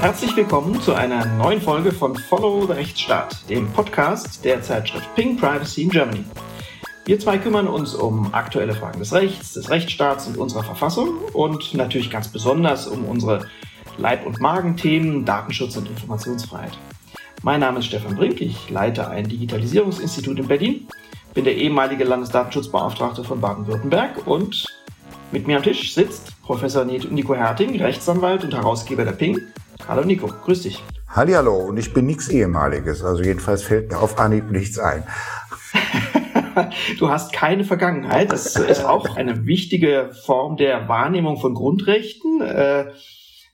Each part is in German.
Herzlich willkommen zu einer neuen Folge von Follow the Rechtsstaat, dem Podcast der Zeitschrift Ping Privacy in Germany. Wir zwei kümmern uns um aktuelle Fragen des Rechts, des Rechtsstaats und unserer Verfassung und natürlich ganz besonders um unsere Leib- und Magenthemen, Datenschutz und Informationsfreiheit. Mein Name ist Stefan Brink, ich leite ein Digitalisierungsinstitut in Berlin, bin der ehemalige Landesdatenschutzbeauftragte von Baden-Württemberg und mit mir am Tisch sitzt Professor Nico Herting, Rechtsanwalt und Herausgeber der Ping Hallo Nico, grüß dich. Hallihallo, und ich bin nichts Ehemaliges, also jedenfalls fällt mir auf Anhieb nichts ein. du hast keine Vergangenheit. Das ist auch eine wichtige Form der Wahrnehmung von Grundrechten. Äh,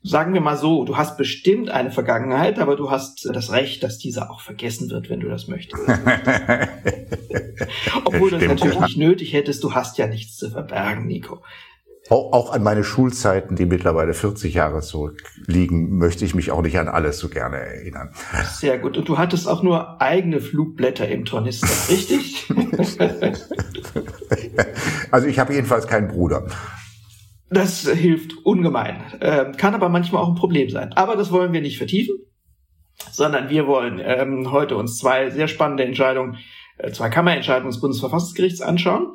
sagen wir mal so, du hast bestimmt eine Vergangenheit, aber du hast das Recht, dass diese auch vergessen wird, wenn du das möchtest. Obwohl du es natürlich nicht nötig hättest, du hast ja nichts zu verbergen, Nico. Auch, auch an meine Schulzeiten, die mittlerweile 40 Jahre zurückliegen, möchte ich mich auch nicht an alles so gerne erinnern. Sehr gut. Und du hattest auch nur eigene Flugblätter im Tornister, richtig? also ich habe jedenfalls keinen Bruder. Das hilft ungemein. Ähm, kann aber manchmal auch ein Problem sein. Aber das wollen wir nicht vertiefen, sondern wir wollen ähm, heute uns zwei sehr spannende Entscheidungen, äh, zwei Kammerentscheidungen des Bundesverfassungsgerichts anschauen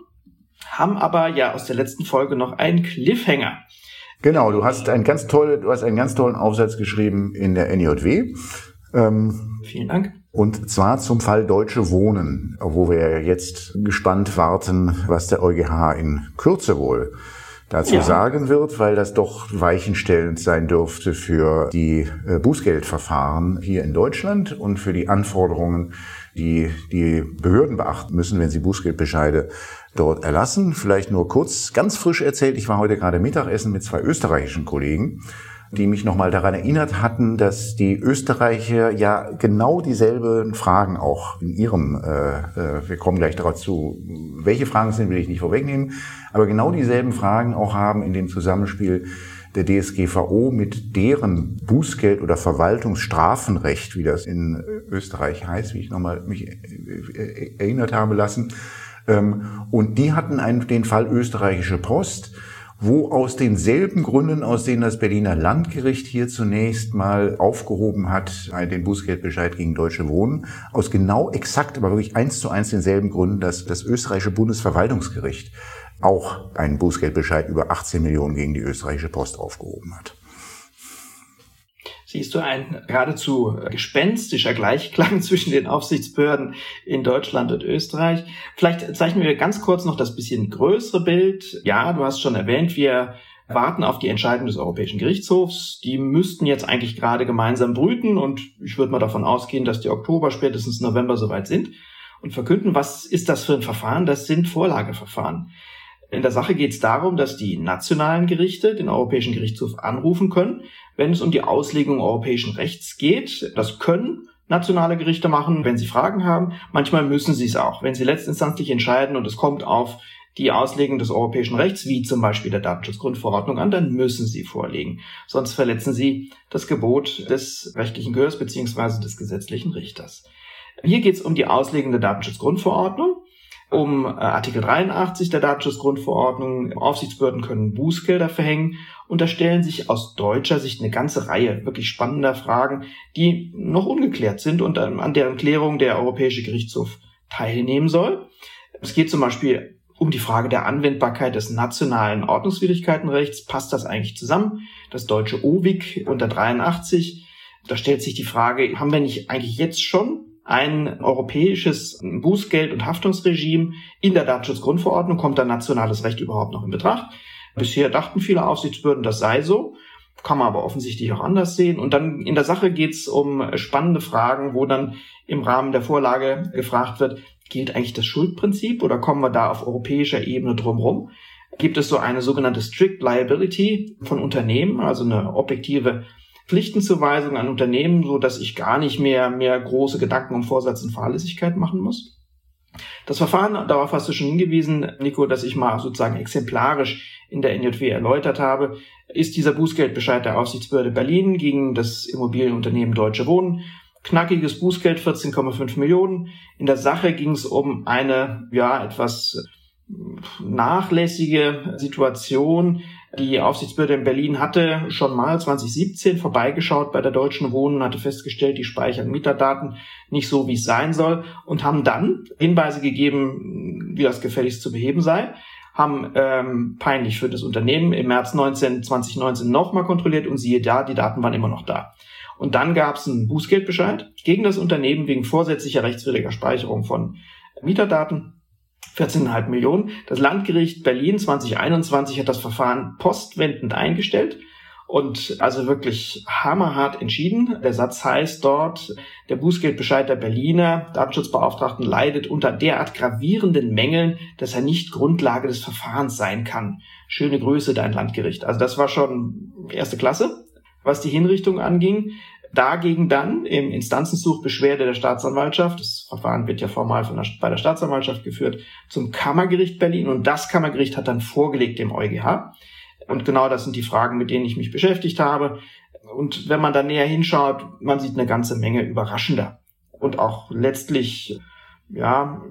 haben aber ja aus der letzten Folge noch einen Cliffhanger. Genau, du hast einen ganz tolle, du hast einen ganz tollen Aufsatz geschrieben in der NJW. Ähm, Vielen Dank. Und zwar zum Fall Deutsche Wohnen, wo wir jetzt gespannt warten, was der EuGH in Kürze wohl dazu ja. sagen wird, weil das doch weichenstellend sein dürfte für die äh, Bußgeldverfahren hier in Deutschland und für die Anforderungen, die die Behörden beachten müssen, wenn sie Bußgeldbescheide dort erlassen. Vielleicht nur kurz, ganz frisch erzählt, ich war heute gerade Mittagessen mit zwei österreichischen Kollegen, die mich nochmal daran erinnert hatten, dass die Österreicher ja genau dieselben Fragen auch in ihrem, äh, äh, wir kommen gleich dazu, welche Fragen sind, will ich nicht vorwegnehmen, aber genau dieselben Fragen auch haben in dem Zusammenspiel der DSGVO mit deren Bußgeld- oder Verwaltungsstrafenrecht, wie das in Österreich heißt, wie ich nochmal mich erinnert habe lassen, und die hatten einen, den Fall österreichische Post, wo aus denselben Gründen, aus denen das Berliner Landgericht hier zunächst mal aufgehoben hat, den Bußgeldbescheid gegen Deutsche Wohnen, aus genau exakt, aber wirklich eins zu eins denselben Gründen, dass das österreichische Bundesverwaltungsgericht auch einen Bußgeldbescheid über 18 Millionen gegen die österreichische Post aufgehoben hat siehst du ein geradezu gespenstischer Gleichklang zwischen den Aufsichtsbehörden in Deutschland und Österreich. Vielleicht zeichnen wir ganz kurz noch das bisschen größere Bild. Ja, du hast schon erwähnt, wir warten auf die Entscheidung des Europäischen Gerichtshofs. Die müssten jetzt eigentlich gerade gemeinsam brüten und ich würde mal davon ausgehen, dass die Oktober, spätestens November soweit sind und verkünden, was ist das für ein Verfahren? Das sind Vorlageverfahren. In der Sache geht es darum, dass die nationalen Gerichte den Europäischen Gerichtshof anrufen können, wenn es um die Auslegung europäischen Rechts geht. Das können nationale Gerichte machen, wenn sie Fragen haben. Manchmal müssen sie es auch, wenn sie letztinstanzlich entscheiden und es kommt auf die Auslegung des europäischen Rechts, wie zum Beispiel der Datenschutzgrundverordnung an, dann müssen sie vorlegen. Sonst verletzen sie das Gebot des rechtlichen Gehörs beziehungsweise des gesetzlichen Richters. Hier geht es um die Auslegung der Datenschutzgrundverordnung um äh, Artikel 83 der Datenschutzgrundverordnung. Aufsichtsbehörden können Bußgelder verhängen und da stellen sich aus deutscher Sicht eine ganze Reihe wirklich spannender Fragen, die noch ungeklärt sind und an deren Klärung der Europäische Gerichtshof teilnehmen soll. Es geht zum Beispiel um die Frage der Anwendbarkeit des nationalen Ordnungswidrigkeitenrechts. Passt das eigentlich zusammen? Das deutsche OWIG unter 83. Da stellt sich die Frage, haben wir nicht eigentlich jetzt schon ein europäisches Bußgeld- und Haftungsregime in der Datenschutzgrundverordnung. Kommt da nationales Recht überhaupt noch in Betracht? Bisher dachten viele Aufsichtsbehörden, das sei so. Kann man aber offensichtlich auch anders sehen. Und dann in der Sache geht es um spannende Fragen, wo dann im Rahmen der Vorlage gefragt wird, gilt eigentlich das Schuldprinzip oder kommen wir da auf europäischer Ebene drumherum? Gibt es so eine sogenannte Strict Liability von Unternehmen, also eine objektive Pflichtenzuweisung an Unternehmen, so dass ich gar nicht mehr, mehr große Gedanken um Vorsatz und Fahrlässigkeit machen muss. Das Verfahren, darauf hast du schon hingewiesen, Nico, dass ich mal sozusagen exemplarisch in der NJW erläutert habe, ist dieser Bußgeldbescheid der Aufsichtsbehörde Berlin gegen das Immobilienunternehmen Deutsche Wohnen. Knackiges Bußgeld 14,5 Millionen. In der Sache ging es um eine, ja, etwas nachlässige Situation Die Aufsichtsbehörde in Berlin hatte schon mal 2017 vorbeigeschaut bei der Deutschen Wohnen, hatte festgestellt, die speichern Mieterdaten nicht so, wie es sein soll und haben dann Hinweise gegeben, wie das gefälligst zu beheben sei haben ähm, peinlich für das Unternehmen im März 19, 2019 nochmal kontrolliert und siehe da, die Daten waren immer noch da. Und dann gab es einen Bußgeldbescheid gegen das Unternehmen wegen vorsätzlicher rechtswidriger Speicherung von Mieterdaten. 14,5 Millionen. Das Landgericht Berlin 2021 hat das Verfahren postwendend eingestellt und also wirklich hammerhart entschieden. Der Satz heißt dort, der Bußgeldbescheid der Berliner Datenschutzbeauftragten leidet unter derart gravierenden Mängeln, dass er nicht Grundlage des Verfahrens sein kann. Schöne Grüße, dein Landgericht. Also das war schon erste Klasse, was die Hinrichtung anging. Dagegen dann im Instanzensuchbeschwerde der Staatsanwaltschaft, das Verfahren wird ja formal von der, bei der Staatsanwaltschaft geführt, zum Kammergericht Berlin und das Kammergericht hat dann vorgelegt dem EuGH. Und genau das sind die Fragen, mit denen ich mich beschäftigt habe. Und wenn man da näher hinschaut, man sieht eine ganze Menge überraschender und auch letztlich ja,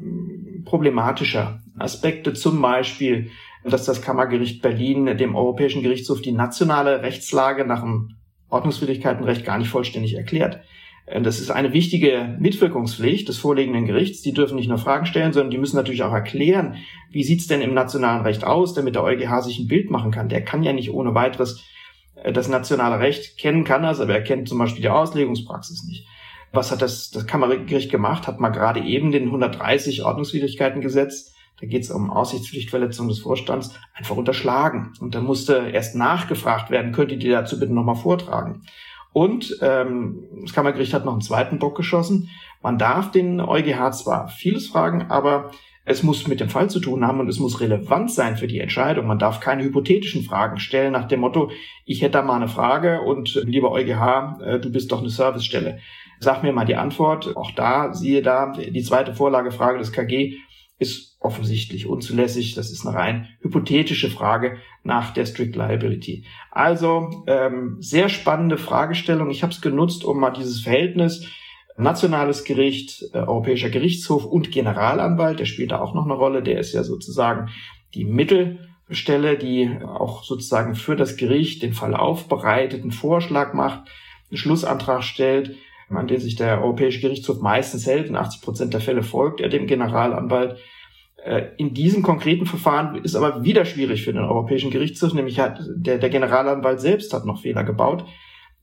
problematischer Aspekte. Zum Beispiel, dass das Kammergericht Berlin dem Europäischen Gerichtshof die nationale Rechtslage nach dem Ordnungswidrigkeitenrecht gar nicht vollständig erklärt. Äh, das ist eine wichtige Mitwirkungspflicht des vorliegenden Gerichts. Die dürfen nicht nur Fragen stellen, sondern die müssen natürlich auch erklären, wie sieht's denn im nationalen Recht aus, damit der EuGH sich ein Bild machen kann. Der kann ja nicht ohne weiteres äh, das nationale Recht kennen, kann das, aber er kennt zum Beispiel die Auslegungspraxis nicht. Was hat das, das Kammergericht gemacht? Hat mal gerade eben den 130 Ordnungswidrigkeitengesetz, da geht es um Aussichtspflichtverletzung des Vorstands, einfach unterschlagen. Und da musste erst nachgefragt werden, könnt ihr die dazu bitte nochmal vortragen. Und ähm, das Kammergericht hat noch einen zweiten Bock geschossen. Man darf den EuGH zwar vieles fragen, aber es muss mit dem Fall zu tun haben und es muss relevant sein für die Entscheidung. Man darf keine hypothetischen Fragen stellen nach dem Motto, ich hätte da mal eine Frage und lieber EuGH, äh, du bist doch eine Servicestelle. Sag mir mal die Antwort. Auch da, siehe da, die zweite Vorlagefrage des KG ist offensichtlich unzulässig. Das ist eine rein hypothetische Frage nach der Strict Liability. Also ähm, sehr spannende Fragestellung. Ich habe es genutzt, um mal dieses Verhältnis nationales Gericht, äh, Europäischer Gerichtshof und Generalanwalt, der spielt da auch noch eine Rolle. Der ist ja sozusagen die Mittelstelle, die auch sozusagen für das Gericht den Fall aufbereitet, einen Vorschlag macht, einen Schlussantrag stellt, an den sich der Europäische Gerichtshof meistens hält. In 80 Prozent der Fälle folgt er dem Generalanwalt. Äh, in diesem konkreten Verfahren ist aber wieder schwierig für den Europäischen Gerichtshof, nämlich hat der, der Generalanwalt selbst hat noch Fehler gebaut,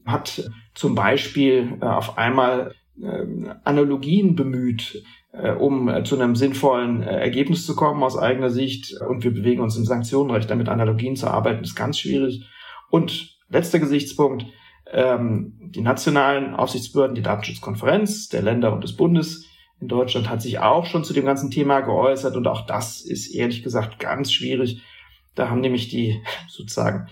hat zum Beispiel äh, auf einmal äh, Analogien bemüht, um zu einem sinnvollen Ergebnis zu kommen aus eigener Sicht. Und wir bewegen uns im Sanktionenrecht, damit Analogien zu arbeiten, ist ganz schwierig. Und letzter Gesichtspunkt, ähm, die nationalen Aufsichtsbehörden, die Datenschutzkonferenz der Länder und des Bundes, in Deutschland hat sich auch schon zu dem ganzen Thema geäußert und auch das ist ehrlich gesagt ganz schwierig. Da haben nämlich die sozusagen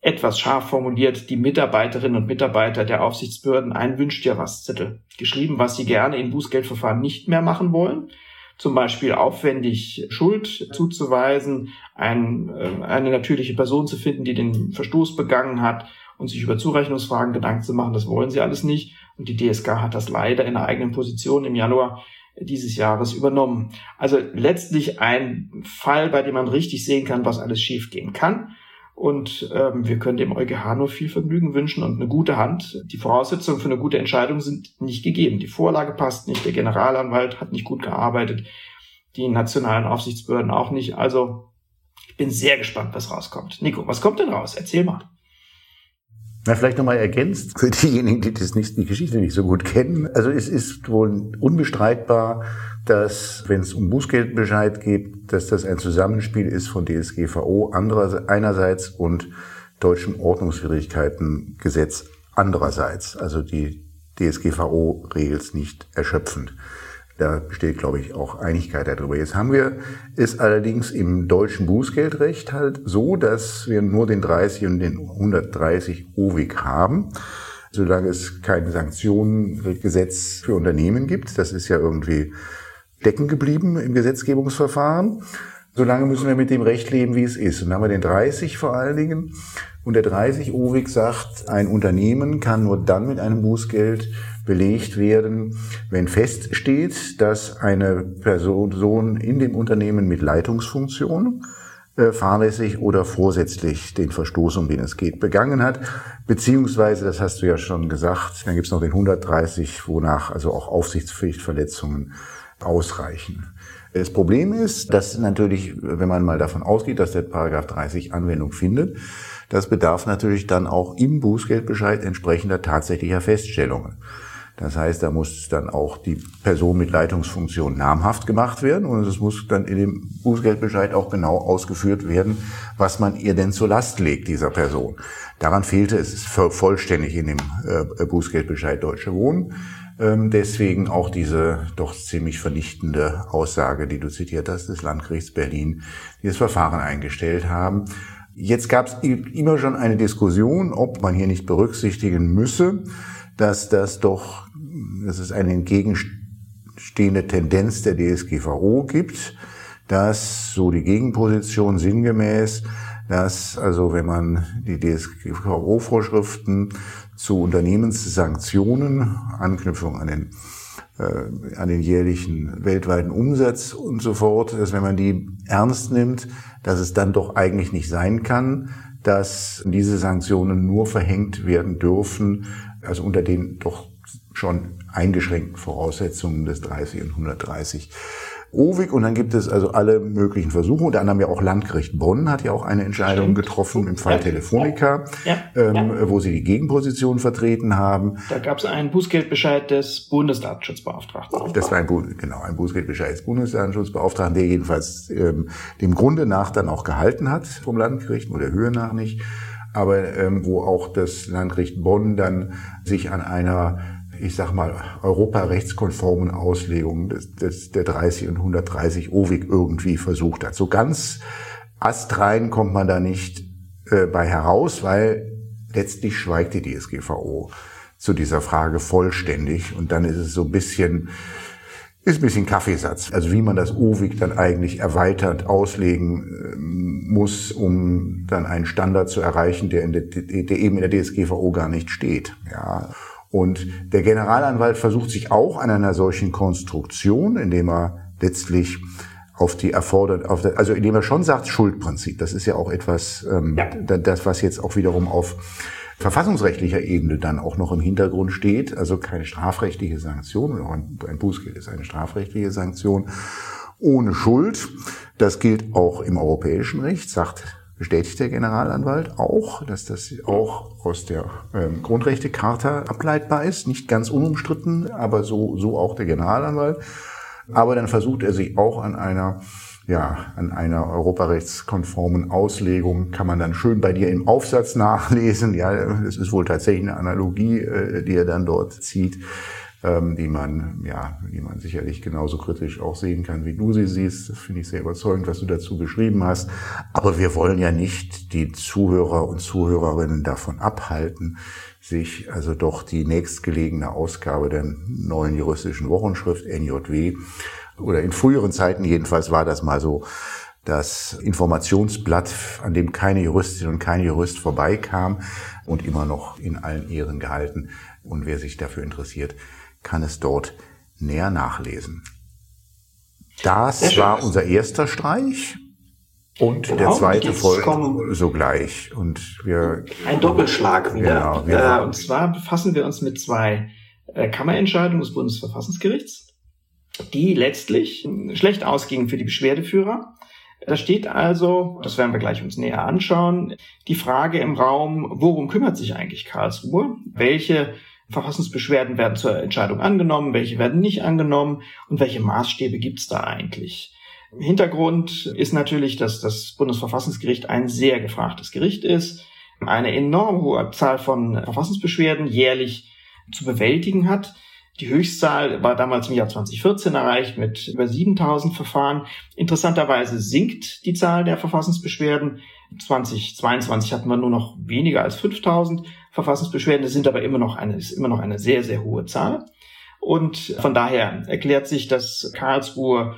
etwas scharf formuliert die Mitarbeiterinnen und Mitarbeiter der Aufsichtsbehörden einen Wünscht ja was Zettel geschrieben, was sie gerne in Bußgeldverfahren nicht mehr machen wollen. Zum Beispiel aufwendig Schuld zuzuweisen, ein, äh, eine natürliche Person zu finden, die den Verstoß begangen hat und sich über Zurechnungsfragen Gedanken zu machen. Das wollen sie alles nicht. Und die DSK hat das leider in der eigenen Position im Januar dieses Jahres übernommen. Also letztlich ein Fall, bei dem man richtig sehen kann, was alles schiefgehen kann. Und ähm, wir können dem EuGH nur viel Vergnügen wünschen und eine gute Hand. Die Voraussetzungen für eine gute Entscheidung sind nicht gegeben. Die Vorlage passt nicht, der Generalanwalt hat nicht gut gearbeitet, die nationalen Aufsichtsbehörden auch nicht. Also ich bin sehr gespannt, was rauskommt. Nico, was kommt denn raus? Erzähl mal. Na, vielleicht nochmal ergänzt für diejenigen, die das nicht, die Geschichte nicht so gut kennen. Also es ist wohl unbestreitbar, dass, wenn es um Bußgeldbescheid geht, dass das ein Zusammenspiel ist von DSGVO einerseits und deutschen Ordnungswidrigkeitengesetz andererseits. Also die DSGVO regelt nicht erschöpfend. Da besteht, glaube ich, auch Einigkeit darüber. Jetzt haben wir es allerdings im deutschen Bußgeldrecht halt so, dass wir nur den 30 und den 130 OWIG haben. Solange es kein Sanktionengesetz für Unternehmen gibt, das ist ja irgendwie stecken geblieben im Gesetzgebungsverfahren, solange müssen wir mit dem Recht leben, wie es ist. Und dann haben wir den 30 vor allen Dingen. Und der 30 OWIG sagt, ein Unternehmen kann nur dann mit einem Bußgeld belegt werden, wenn feststeht, dass eine Person in dem Unternehmen mit Leitungsfunktion äh, fahrlässig oder vorsätzlich den Verstoß, um den es geht, begangen hat. Beziehungsweise, das hast du ja schon gesagt, dann gibt es noch den 130, wonach also auch Aufsichtspflichtverletzungen ausreichen. Das Problem ist, dass natürlich, wenn man mal davon ausgeht, dass der Paragraph 30 Anwendung findet, das bedarf natürlich dann auch im Bußgeldbescheid entsprechender tatsächlicher Feststellungen. Das heißt, da muss dann auch die Person mit Leitungsfunktion namhaft gemacht werden und es muss dann in dem Bußgeldbescheid auch genau ausgeführt werden, was man ihr denn zur Last legt, dieser Person. Daran fehlte es vollständig in dem äh, Bußgeldbescheid Deutsche Wohnen. Ähm, deswegen auch diese doch ziemlich vernichtende Aussage, die du zitiert hast, des Landgerichts Berlin, die das Verfahren eingestellt haben. Jetzt gab es immer schon eine Diskussion, ob man hier nicht berücksichtigen müsse, dass das doch, dass es eine entgegenstehende Tendenz der DSGVO gibt, dass so die Gegenposition sinngemäß, dass also wenn man die DSGVO-Vorschriften zu Unternehmenssanktionen, Anknüpfung an den äh, an den jährlichen weltweiten Umsatz und so fort, dass wenn man die ernst nimmt, dass es dann doch eigentlich nicht sein kann, dass diese Sanktionen nur verhängt werden dürfen, also unter den doch schon eingeschränkten Voraussetzungen des 30 und 130 Owig und dann gibt es also alle möglichen Versuche. Unter anderem ja auch Landgericht Bonn hat ja auch eine Entscheidung Stimmt. getroffen im Fall ja. Telefonica, ja. Ähm, ja. wo sie die Gegenposition vertreten haben. Da gab es einen Bußgeldbescheid des Bundesdatenschutzbeauftragten. Das war ein, genau, ein Bußgeldbescheid des Bundesdatenschutzbeauftragten, der jedenfalls ähm, dem Grunde nach dann auch gehalten hat vom Landgericht, nur der Höhe nach nicht. Aber ähm, wo auch das Landgericht Bonn dann sich an einer ich sag mal, europarechtskonformen Auslegung des, des, der 30 und 130 OWIG irgendwie versucht hat. So ganz astrein kommt man da nicht äh, bei heraus, weil letztlich schweigt die DSGVO zu dieser Frage vollständig und dann ist es so ein bisschen, ist ein bisschen Kaffeesatz. Also wie man das OWIG dann eigentlich erweitert auslegen äh, muss, um dann einen Standard zu erreichen, der, in der, der eben in der DSGVO gar nicht steht. Ja. Und der Generalanwalt versucht sich auch an einer solchen Konstruktion, indem er letztlich auf die erfordert, auf der, also indem er schon sagt Schuldprinzip. Das ist ja auch etwas, ähm, ja. das was jetzt auch wiederum auf verfassungsrechtlicher Ebene dann auch noch im Hintergrund steht. Also keine strafrechtliche Sanktion, ein, ein Bußgeld ist eine strafrechtliche Sanktion ohne Schuld. Das gilt auch im europäischen Recht, sagt bestätigt der Generalanwalt auch, dass das auch aus der ähm, Grundrechtecharta ableitbar ist, nicht ganz unumstritten, aber so, so auch der Generalanwalt. Aber dann versucht er sich auch an einer ja, an einer europarechtskonformen Auslegung kann man dann schön bei dir im Aufsatz nachlesen. Ja, es ist wohl tatsächlich eine Analogie, äh, die er dann dort zieht ähm, die man, ja, die man sicherlich genauso kritisch auch sehen kann, wie du sie siehst. Das finde ich sehr überzeugend, was du dazu geschrieben hast. Aber wir wollen ja nicht die Zuhörer und Zuhörerinnen davon abhalten, sich also doch die nächstgelegene Ausgabe der neuen juristischen Wochenschrift NJW oder in früheren Zeiten jedenfalls war das mal so das Informationsblatt, an dem keine Juristin und kein Jurist vorbeikam und immer noch in allen Ehren gehalten. Und wer sich dafür interessiert, kann es dort näher nachlesen. Das war unser erster Streich. Und genau, der zweite folgt sogleich. Und wir ein Doppelschlag wieder. Genau, äh, und zwar befassen wir uns mit zwei äh, Kammerentscheidungen des Bundesverfassungsgerichts, die letztlich schlecht ausgingen für die Beschwerdeführer. Da steht also, das werden wir gleich uns näher anschauen, die Frage im Raum, worum kümmert sich eigentlich Karlsruhe? Welche Verfassungsbeschwerden werden zur Entscheidung angenommen, welche werden nicht angenommen und welche Maßstäbe gibt es da eigentlich. Hintergrund ist natürlich, dass das Bundesverfassungsgericht ein sehr gefragtes Gericht ist, eine enorm hohe Zahl von Verfassungsbeschwerden jährlich zu bewältigen hat. Die Höchstzahl war damals im Jahr 2014 erreicht mit über 7000 Verfahren. Interessanterweise sinkt die Zahl der Verfassungsbeschwerden. 2022 hatten wir nur noch weniger als 5000 Verfassungsbeschwerden. Das sind aber immer noch eine, ist immer noch eine sehr, sehr hohe Zahl. Und von daher erklärt sich, dass Karlsruhe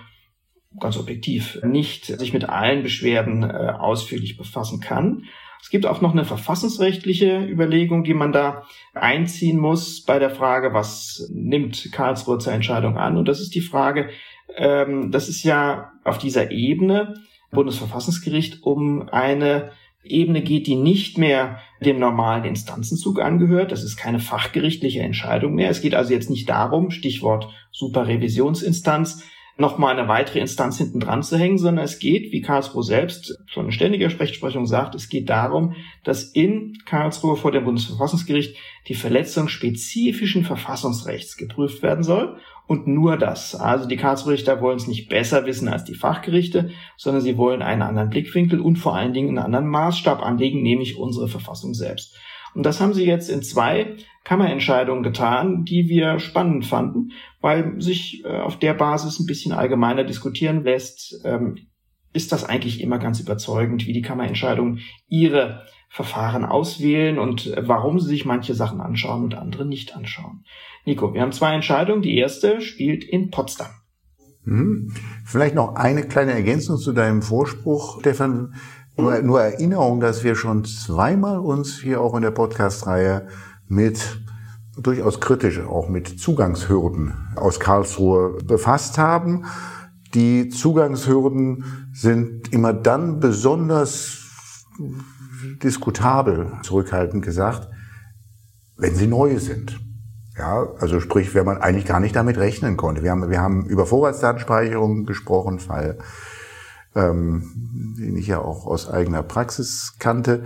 ganz objektiv nicht sich mit allen Beschwerden äh, ausführlich befassen kann. Es gibt auch noch eine verfassungsrechtliche Überlegung, die man da einziehen muss bei der Frage, was nimmt Karlsruhe zur Entscheidung an? Und das ist die Frage, ähm, das ist ja auf dieser Ebene Bundesverfassungsgericht um eine Ebene geht, die nicht mehr dem normalen Instanzenzug angehört. Das ist keine fachgerichtliche Entscheidung mehr. Es geht also jetzt nicht darum, Stichwort Superrevisionsinstanz, nochmal eine weitere Instanz hinten dran zu hängen, sondern es geht, wie Karlsruhe selbst schon in ständiger Rechtsprechung sagt, es geht darum, dass in Karlsruhe vor dem Bundesverfassungsgericht die Verletzung spezifischen Verfassungsrechts geprüft werden soll und nur das. Also die Karlsruher Richter wollen es nicht besser wissen als die Fachgerichte, sondern sie wollen einen anderen Blickwinkel und vor allen Dingen einen anderen Maßstab anlegen, nämlich unsere Verfassung selbst. Und das haben sie jetzt in zwei Kammerentscheidungen getan, die wir spannend fanden, weil sich äh, auf der Basis ein bisschen allgemeiner diskutieren lässt, ähm, ist das eigentlich immer ganz überzeugend, wie die Kammerentscheidungen ihre Verfahren auswählen und warum sie sich manche Sachen anschauen und andere nicht anschauen. Nico, wir haben zwei Entscheidungen. Die erste spielt in Potsdam. Hm. Vielleicht noch eine kleine Ergänzung zu deinem Vorspruch, Stefan. Nur, nur Erinnerung, dass wir schon zweimal uns hier auch in der Podcast-Reihe mit durchaus kritisch auch mit Zugangshürden aus Karlsruhe befasst haben. Die Zugangshürden sind immer dann besonders diskutabel, zurückhaltend gesagt, wenn sie neu sind. Ja, also sprich, wenn man eigentlich gar nicht damit rechnen konnte. Wir haben, wir haben über Vorratsdatenspeicherung gesprochen, Fall ähm, den ich ja auch aus eigener Praxis kannte,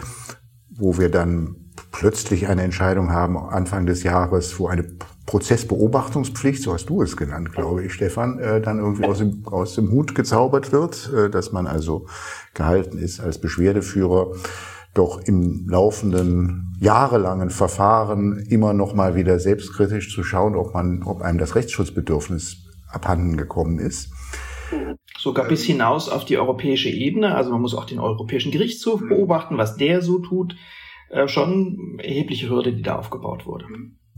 wo wir dann plötzlich eine Entscheidung haben Anfang des Jahres, wo eine Prozessbeobachtungspflicht, so hast du es genannt, glaube ich, Stefan, äh, dann irgendwie aus dem, aus dem Hut gezaubert wird, äh, dass man also gehalten ist als Beschwerdeführer doch im laufenden jahrelangen Verfahren immer noch mal wieder selbstkritisch zu schauen, ob man, ob einem das Rechtsschutzbedürfnis abhanden gekommen ist sogar bis hinaus auf die europäische Ebene. Also man muss auch den Europäischen Gerichtshof mhm. beobachten, was der so tut. Äh, schon erhebliche Hürde, die da aufgebaut wurde.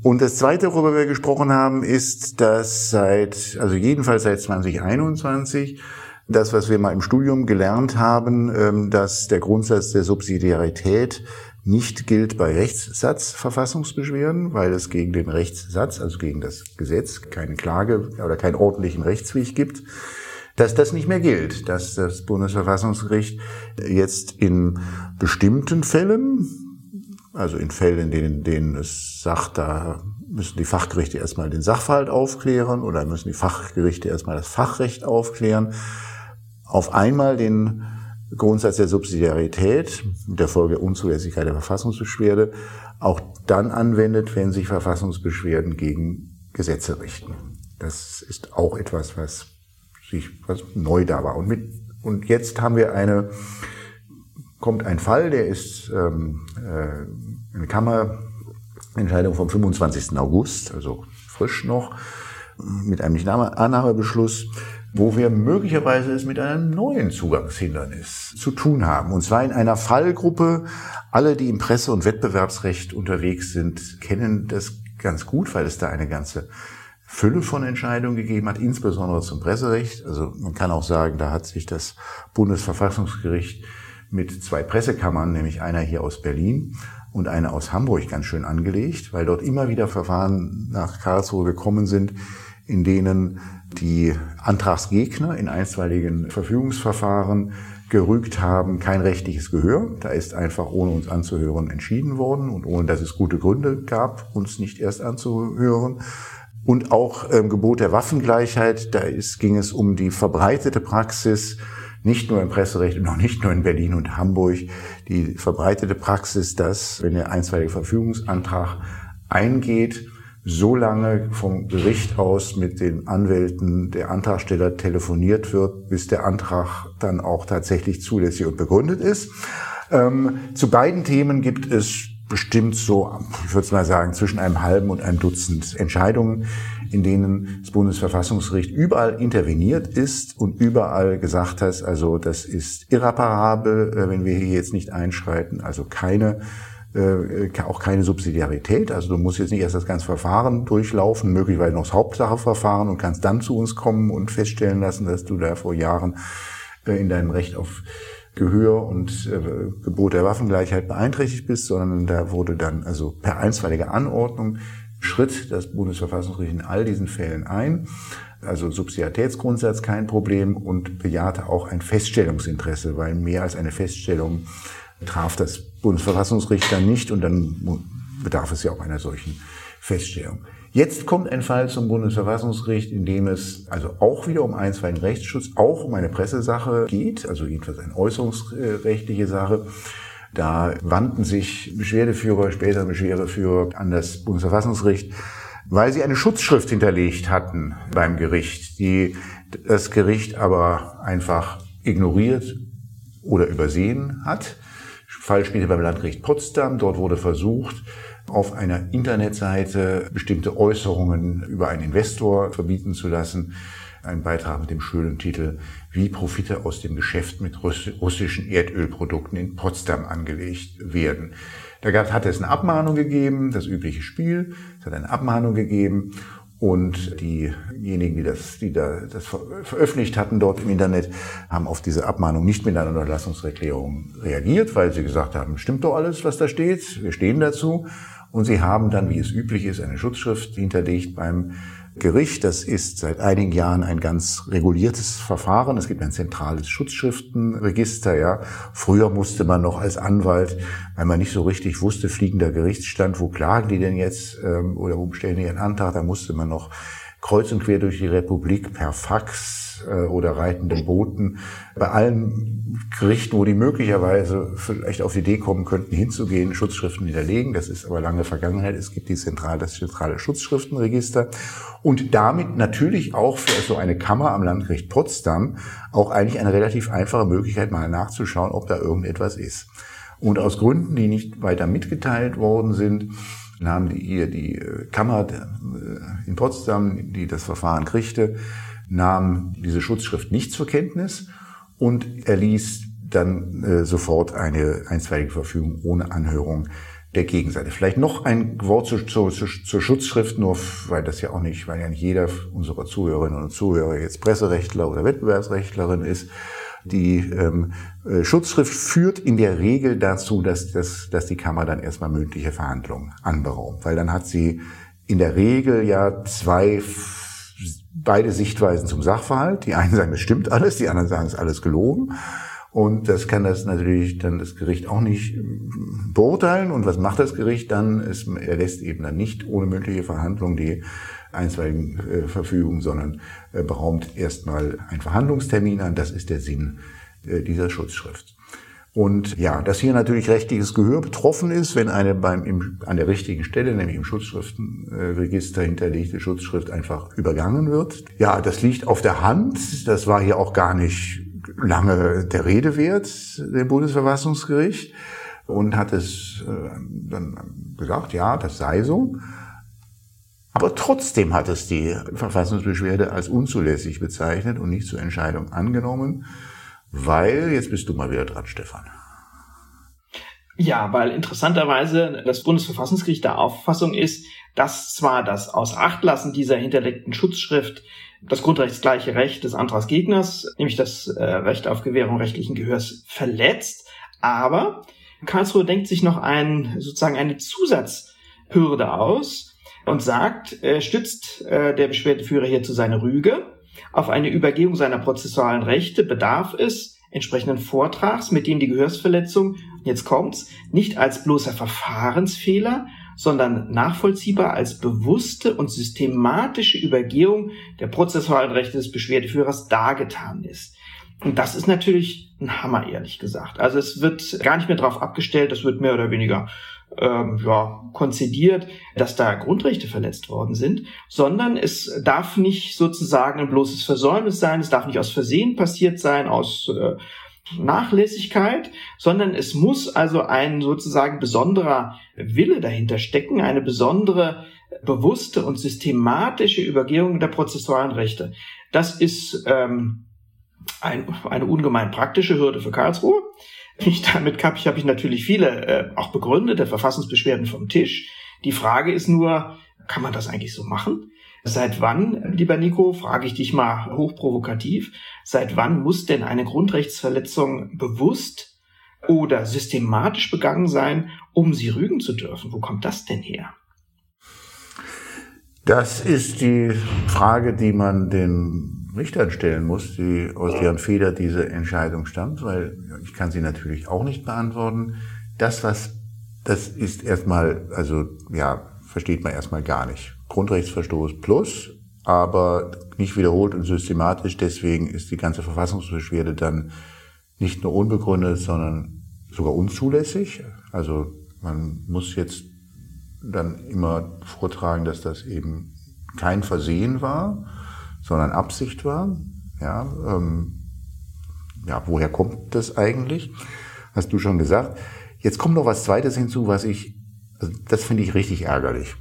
Und das Zweite, worüber wir gesprochen haben, ist, dass seit, also jedenfalls seit 2021, das, was wir mal im Studium gelernt haben, ähm, dass der Grundsatz der Subsidiarität nicht gilt bei Rechtssatzverfassungsbeschwerden, weil es gegen den Rechtssatz, also gegen das Gesetz, keine Klage oder keinen ordentlichen Rechtsweg gibt dass das nicht mehr gilt, dass das Bundesverfassungsgericht jetzt in bestimmten Fällen, also in Fällen, in denen, denen es sagt, da müssen die Fachgerichte erstmal den Sachverhalt aufklären oder müssen die Fachgerichte erstmal das Fachrecht aufklären, auf einmal den Grundsatz der Subsidiarität der Folge Unzulässigkeit der Verfassungsbeschwerde auch dann anwendet, wenn sich Verfassungsbeschwerden gegen Gesetze richten. Das ist auch etwas, was sich was neu da war. Und, mit, und jetzt haben wir eine, kommt ein Fall, der ist ähm, äh, eine Kammerentscheidung vom 25. August, also frisch noch, mit einem Nichtannahmebeschluss, wo wir möglicherweise es mit einem neuen Zugangshindernis zu tun haben. Und zwar in einer Fallgruppe. Alle, die im Presse- und Wettbewerbsrecht unterwegs sind, kennen das ganz gut, weil es da eine ganze Fülle von Entscheidungen gegeben hat, insbesondere zum Presserecht. Also man kann auch sagen, da hat sich das Bundesverfassungsgericht mit zwei Pressekammern, nämlich einer hier aus Berlin und einer aus Hamburg ganz schön angelegt, weil dort immer wieder Verfahren nach Karlsruhe gekommen sind, in denen die Antragsgegner in einstweiligen Verfügungsverfahren gerügt haben, kein rechtliches Gehör. Da ist einfach ohne uns anzuhören entschieden worden und ohne dass es gute Gründe gab, uns nicht erst anzuhören. Und auch ähm, Gebot der Waffengleichheit, da ist, ging es um die verbreitete Praxis, nicht nur im Presserecht und auch nicht nur in Berlin und Hamburg, die verbreitete Praxis, dass, wenn der einstweilige Verfügungsantrag eingeht, so lange vom Gericht aus mit den Anwälten der Antragsteller telefoniert wird, bis der Antrag dann auch tatsächlich zulässig und begründet ist. Ähm, zu beiden Themen gibt es bestimmt so, ich würde mal sagen, zwischen einem halben und einem Dutzend Entscheidungen, in denen das Bundesverfassungsgericht überall interveniert ist und überall gesagt hat, also das ist irreparabel, äh, wenn wir hier jetzt nicht einschreiten, also keine äh, auch keine Subsidiarität. Also du musst jetzt nicht erst das ganze Verfahren durchlaufen, möglicherweise noch das Hauptsacheverfahren und kannst dann zu uns kommen und feststellen lassen, dass du da vor Jahren äh, in deinem Recht auf Gehör und äh, Gebot der Waffengleichheit beeinträchtigt bist, sondern da wurde dann also per einstweilige Anordnung schritt das Bundesverfassungsgericht in all diesen Fällen ein also Subsidiaritätsgrundsatz kein Problem und bejahte auch ein Feststellungsinteresse, weil mehr als eine Feststellung traf das Bundesverfassungsgericht nicht und dann bedarf es ja auch einer solchen Feststellung. Jetzt kommt ein Fall zum Bundesverfassungsgericht, in dem es also auch wieder um einstweiligen Rechtsschutz, auch um eine Pressesache geht, also jedenfalls eine äußerungsrechtliche Sache. Da wandten sich Beschwerdeführer, später Beschwerdeführer an das Bundesverfassungsgericht, weil sie eine Schutzschrift hinterlegt hatten beim Gericht, die das Gericht aber einfach ignoriert oder übersehen hat. Fall spielte beim Landgericht Potsdam. Dort wurde versucht, auf einer Internetseite bestimmte Äußerungen über einen Investor verbieten zu lassen. Ein Beitrag mit dem schönen Titel Wie Profite aus dem Geschäft mit russischen Erdölprodukten in Potsdam angelegt werden. Da hat es eine Abmahnung gegeben, das übliche Spiel. Es hat eine Abmahnung gegeben und diejenigen, die das, die da das veröffentlicht hatten dort im Internet, haben auf diese Abmahnung nicht mit einer Unterlassungserklärung reagiert, weil sie gesagt haben, stimmt doch alles, was da steht, wir stehen dazu. Und sie haben dann, wie es üblich ist, eine Schutzschrift hinterlegt beim Gericht. Das ist seit einigen Jahren ein ganz reguliertes Verfahren. Es gibt ein zentrales Schutzschriftenregister. Ja, früher musste man noch als Anwalt, weil man nicht so richtig wusste, fliegender Gerichtsstand, wo klagen die denn jetzt ähm, oder wo stellen die ihren Antrag, da musste man noch kreuz und quer durch die Republik per Fax äh, oder reitenden Booten bei allen Gerichten, wo die möglicherweise vielleicht auf die Idee kommen könnten, hinzugehen, Schutzschriften hinterlegen. Das ist aber lange Vergangenheit. Es gibt die zentrale, das zentrale Schutzschriftenregister und damit natürlich auch für so eine Kammer am Landgericht Potsdam auch eigentlich eine relativ einfache Möglichkeit, mal nachzuschauen, ob da irgendetwas ist. Und aus Gründen, die nicht weiter mitgeteilt worden sind, nahm die, hier die äh, Kammer äh, in Potsdam, die das Verfahren kriegte, nahm diese Schutzschrift nicht zur Kenntnis und erließ dann äh, sofort eine einstweilige Verfügung ohne Anhörung der Gegenseite. Vielleicht noch ein Wort zur, zur, zur Schutzschrift, nur weil das ja auch nicht, weil ja nicht jeder unserer Zuhörerinnen und Zuhörer jetzt Presserechtler oder Wettbewerbsrechtlerin ist. Die ähm, äh, Schutzschrift führt in der Regel dazu, dass, dass, dass die Kammer dann erstmal mündliche Verhandlungen anberaumt, weil dann hat sie in der Regel ja zwei beide Sichtweisen zum Sachverhalt. Die einen sagen, es stimmt alles, die anderen sagen, es ist alles gelogen. Und das kann das natürlich dann das Gericht auch nicht ähm, beurteilen. Und was macht das Gericht dann? Es, er lässt eben dann nicht ohne mündliche Verhandlung die einstweiligen äh, Verfügung, sondern äh, beraumt erstmal einen Verhandlungstermin an. Das ist der Sinn äh, dieser Schutzschrift. Und ja, dass hier natürlich rechtliches Gehör betroffen ist, wenn eine beim im, an der richtigen Stelle, nämlich im Schutzschriftenregister hinterlegte Schutzschrift einfach übergangen wird. Ja, das liegt auf der Hand. Das war hier auch gar nicht lange der Rede wert, dem Bundesverfassungsgericht, und hat es äh, dann gesagt, ja, das sei so. Aber trotzdem hat es die Verfassungsbeschwerde als unzulässig bezeichnet und nicht zur Entscheidung angenommen, weil, jetzt bist du mal wieder dran, Stefan. Ja, weil interessanterweise das Bundesverfassungsgericht der Auffassung ist, dass zwar das Ausachtlassen dieser hinterlegten Schutzschrift das grundrechtsgleiche Recht des Antragsgegners, nämlich das äh, Recht auf Gewährung rechtlichen Gehörs, verletzt, aber Karlsruhe denkt sich noch ein, sozusagen eine Zusatzhürde aus, und sagt, äh, stützt äh, der Beschwerdeführer hierzu seine Rüge. Auf eine Übergehung seiner prozessualen Rechte bedarf es entsprechenden Vortrags, mit dem die Gehörsverletzung, jetzt kommt's, nicht als bloßer Verfahrensfehler, sondern nachvollziehbar als bewusste und systematische Übergehung der prozessualen Rechte des Beschwerdeführers dargetan ist. Und das ist natürlich ein Hammer, ehrlich gesagt. Also es wird gar nicht mehr darauf abgestellt, das wird mehr oder weniger ähm, ja, konzidiert, dass da Grundrechte verletzt worden sind, sondern es darf nicht sozusagen ein bloßes Versäumnis sein, es darf nicht aus Versehen passiert sein, aus äh, Nachlässigkeit, sondern es muss also ein sozusagen besonderer Wille dahinter stecken, eine besondere bewusste und systematische Übergehung der prozessualen Rechte. Das ist ähm, ein, eine ungemein praktische Hürde für Karlsruhe. Ich, damit habe ich, hab ich natürlich viele, äh, auch begründete Verfassungsbeschwerden vom Tisch. Die Frage ist nur, kann man das eigentlich so machen? Seit wann, lieber Nico, frage ich dich mal hochprovokativ, seit wann muss denn eine Grundrechtsverletzung bewusst oder systematisch begangen sein, um sie rügen zu dürfen? Wo kommt das denn her? Das ist die Frage, die man den Richtern stellen muss, die, aus deren Feder diese Entscheidung stammt, weil ich kann sie natürlich auch nicht beantworten. Das, was, das ist erstmal, also, ja, versteht man erstmal gar nicht. Grundrechtsverstoß plus, aber nicht wiederholt und systematisch. Deswegen ist die ganze Verfassungsbeschwerde dann nicht nur unbegründet, sondern sogar unzulässig. Also man muss jetzt dann immer vortragen, dass das eben kein Versehen war, sondern Absicht war. Ja, ähm, ja, woher kommt das eigentlich? Hast du schon gesagt. Jetzt kommt noch was Zweites hinzu, was ich, also das finde ich richtig ärgerlich,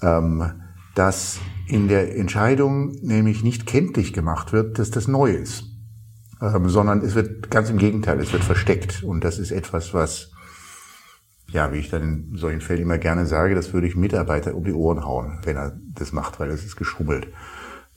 ähm, dass in der Entscheidung nämlich nicht kenntlich gemacht wird, dass das neu ist, ähm, sondern es wird ganz im Gegenteil, es wird versteckt und das ist etwas, was ja, wie ich dann in solchen Fällen immer gerne sage, das würde ich Mitarbeiter um die Ohren hauen, wenn er das macht, weil das ist geschummelt.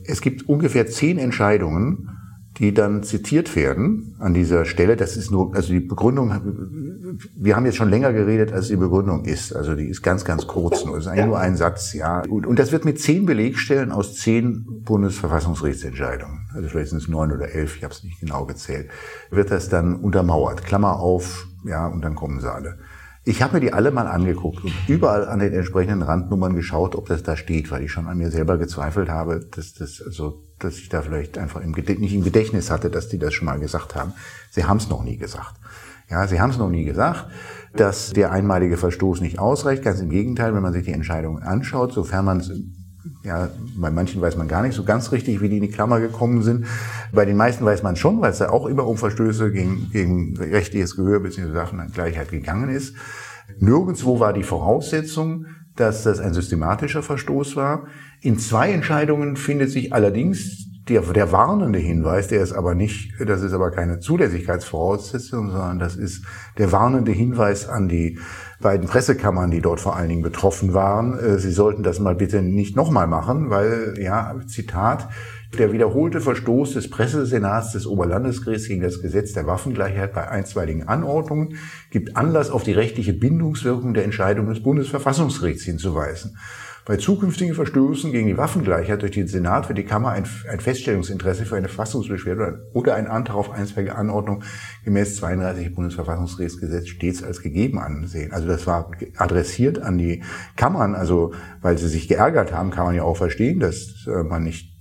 Es gibt ungefähr zehn Entscheidungen, die dann zitiert werden an dieser Stelle. Das ist nur, also die Begründung, wir haben jetzt schon länger geredet, als die Begründung ist. Also die ist ganz, ganz kurz. Nur. Es ist eigentlich nur ein Satz, ja. Und, und das wird mit zehn Belegstellen aus zehn Bundesverfassungsgerichtsentscheidungen, also vielleicht sind es neun oder elf, ich habe es nicht genau gezählt, wird das dann untermauert. Klammer auf, ja, und dann kommen sie alle. Ich habe mir die alle mal angeguckt und überall an den entsprechenden Randnummern geschaut, ob das da steht, weil ich schon an mir selber gezweifelt habe, dass das also, dass ich da vielleicht einfach im nicht im Gedächtnis hatte, dass die das schon mal gesagt haben. Sie haben es noch nie gesagt. Ja, sie haben es noch nie gesagt, dass der einmalige Verstoß nicht ausreicht. Ganz im Gegenteil, wenn man sich die Entscheidung anschaut, sofern man es ja, bei manchen weiß man gar nicht so ganz richtig, wie die in die Klammer gekommen sind. Bei den meisten weiß man schon, weil es ja auch immer um Verstöße gegen, gegen rechtliches Gehör bzw. Waffengleichheit gegangen ist. Nirgendwo war die Voraussetzung, dass das ein systematischer Verstoß war. In zwei Entscheidungen findet sich allerdings der, der warnende Hinweis, der ist aber nicht, das ist aber keine Zulässigkeitsvoraussetzung, sondern das ist der warnende Hinweis an die beiden Pressekammern, die dort vor allen Dingen betroffen waren. Äh, sie sollten das mal bitte nicht nochmal machen, weil, ja, Zitat, der wiederholte Verstoß des Pressesenats des Oberlandesgerichts gegen das Gesetz der Waffengleichheit bei einstweiligen Anordnungen gibt Anlass auf die rechtliche Bindungswirkung der Entscheidung des Bundesverfassungsgerichts hinzuweisen. Bei zukünftigen Verstößen gegen die Waffengleichheit durch den Senat wird die Kammer ein, ein Feststellungsinteresse für eine Fassungsbeschwerde oder einen Antrag auf einstweilige Anordnung gemäß 32 Bundesverfassungsgerichtsgesetz stets als gegeben ansehen. Also das war adressiert an die Kammern, also weil sie sich geärgert haben, kann man ja auch verstehen, dass äh, man nicht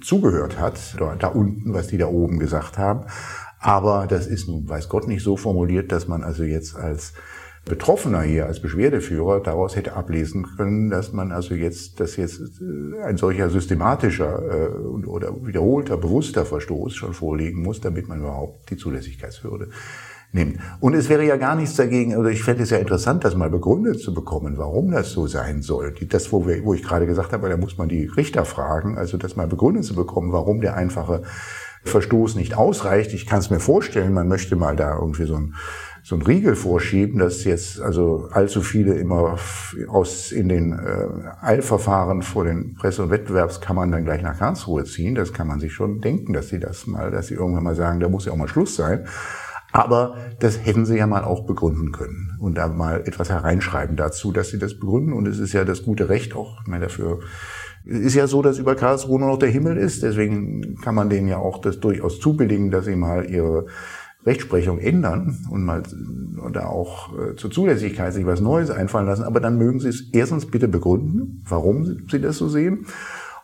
zugehört hat, da unten, was die da oben gesagt haben. Aber das ist nun, weiß Gott, nicht so formuliert, dass man also jetzt als Betroffener hier als Beschwerdeführer daraus hätte ablesen können, dass man also jetzt, dass jetzt äh, ein solcher systematischer äh, oder wiederholter, bewusster Verstoß schon vorliegen muss, damit man überhaupt die Zulässigkeitshürde nimmt. Und es wäre ja gar nichts dagegen, also ich fände es ja interessant, das mal begründet zu bekommen, warum das so sein soll. Das, wo, wir, wo ich gerade gesagt habe, da muss man die Richter fragen, also das mal begründet zu bekommen, warum der einfache Verstoß nicht ausreicht. Ich kann es mir vorstellen, man möchte mal da irgendwie so ein so ein Riegel vorschieben, dass jetzt also allzu viele immer aus in den äh, Eilverfahren vor den Presse- und Wettbewerbskammern dann gleich nach Karlsruhe ziehen. Das kann man sich schon denken, dass sie das mal, dass sie irgendwann mal sagen, da muss ja auch mal Schluss sein. Aber das hätten sie ja mal auch begründen können und da mal etwas hereinschreiben dazu, dass sie das begründen. Und es ist ja das gute Recht auch, ich meine, dafür ist ja so, dass über Karlsruhe nur noch der Himmel ist. Deswegen kann man denen ja auch das durchaus zubilligen, dass sie mal ihre Rechtsprechung ändern und mal oder auch äh, zur Zulässigkeit sich was Neues einfallen lassen, aber dann mögen Sie es erstens bitte begründen, warum Sie das so sehen.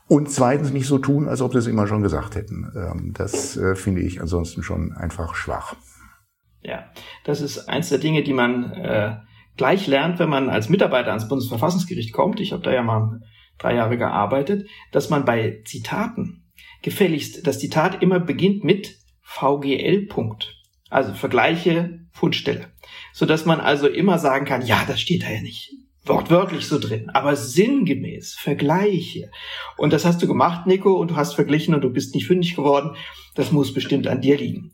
Und zweitens nicht so tun, als ob Sie es immer schon gesagt hätten. Ähm, das äh, finde ich ansonsten schon einfach schwach. Ja, das ist eins der Dinge, die man äh, gleich lernt, wenn man als Mitarbeiter ans Bundesverfassungsgericht kommt. Ich habe da ja mal drei Jahre gearbeitet, dass man bei Zitaten gefälligst, das Zitat immer beginnt mit VGL. Punkt. Also Vergleiche, Fundstelle. Sodass man also immer sagen kann, ja, das steht da ja nicht wortwörtlich so drin, aber sinngemäß, Vergleiche. Und das hast du gemacht, Nico, und du hast verglichen und du bist nicht fündig geworden. Das muss bestimmt an dir liegen.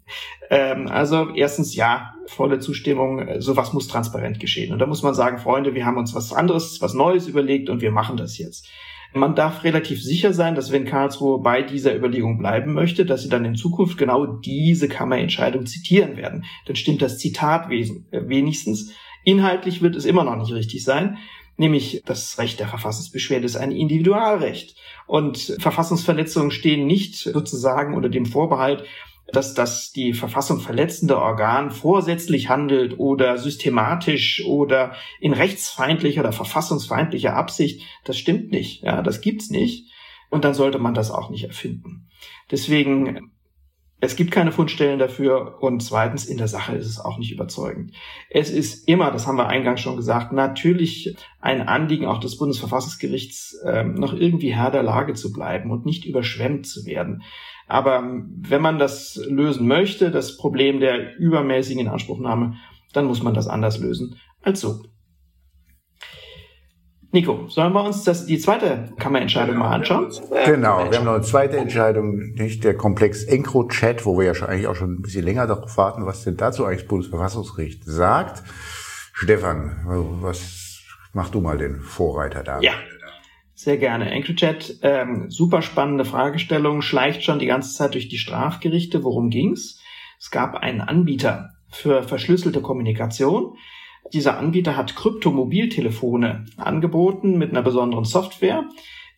Ähm, also erstens, ja, volle Zustimmung, sowas muss transparent geschehen. Und da muss man sagen, Freunde, wir haben uns was anderes, was Neues überlegt und wir machen das jetzt. Man darf relativ sicher sein, dass wenn Karlsruhe bei dieser Überlegung bleiben möchte, dass sie dann in Zukunft genau diese Kammerentscheidung zitieren werden. Dann stimmt das Zitat äh, wenigstens. Inhaltlich wird es immer noch nicht richtig sein. nämlich das Recht der Verfassungsbeschwerde ist ein Individualrecht. Und Verfassungsverletzungen stehen nicht sozusagen unter dem Vorbehalt, dass das die Verfassung verletzende Organ vorsätzlich handelt oder systematisch oder in rechtsfeindlicher oder verfassungsfeindlicher Absicht. Das stimmt nicht. Ja, das gibt's nicht. Und dann sollte man das auch nicht erfinden. Deswegen es gibt keine Fundstellen dafür und zweitens in der Sache ist es auch nicht überzeugend. Es ist immer, das haben wir eingangs schon gesagt, natürlich ein Anliegen auch des Bundesverfassungsgerichts, ähm, noch irgendwie Herr der Lage zu bleiben und nicht überschwemmt zu werden. Aber ähm, wenn man das lösen möchte, das Problem der übermäßigen Inanspruchnahme, dann muss man das anders lösen als so. Nico, sollen wir uns das, die zweite Kammerentscheidung mal anschauen? Genau, wir haben noch eine zweite Entscheidung, nicht der Komplex EncroChat, wo wir ja schon, eigentlich auch schon ein bisschen länger darauf warten, was denn dazu eigentlich das Bundesverfassungsgericht sagt. Stefan, was mach du mal den Vorreiter da? Ja, sehr gerne. EncroChat, ähm, super spannende Fragestellung, schleicht schon die ganze Zeit durch die Strafgerichte. Worum ging's? Es gab einen Anbieter für verschlüsselte Kommunikation, dieser Anbieter hat Kryptomobiltelefone angeboten mit einer besonderen Software,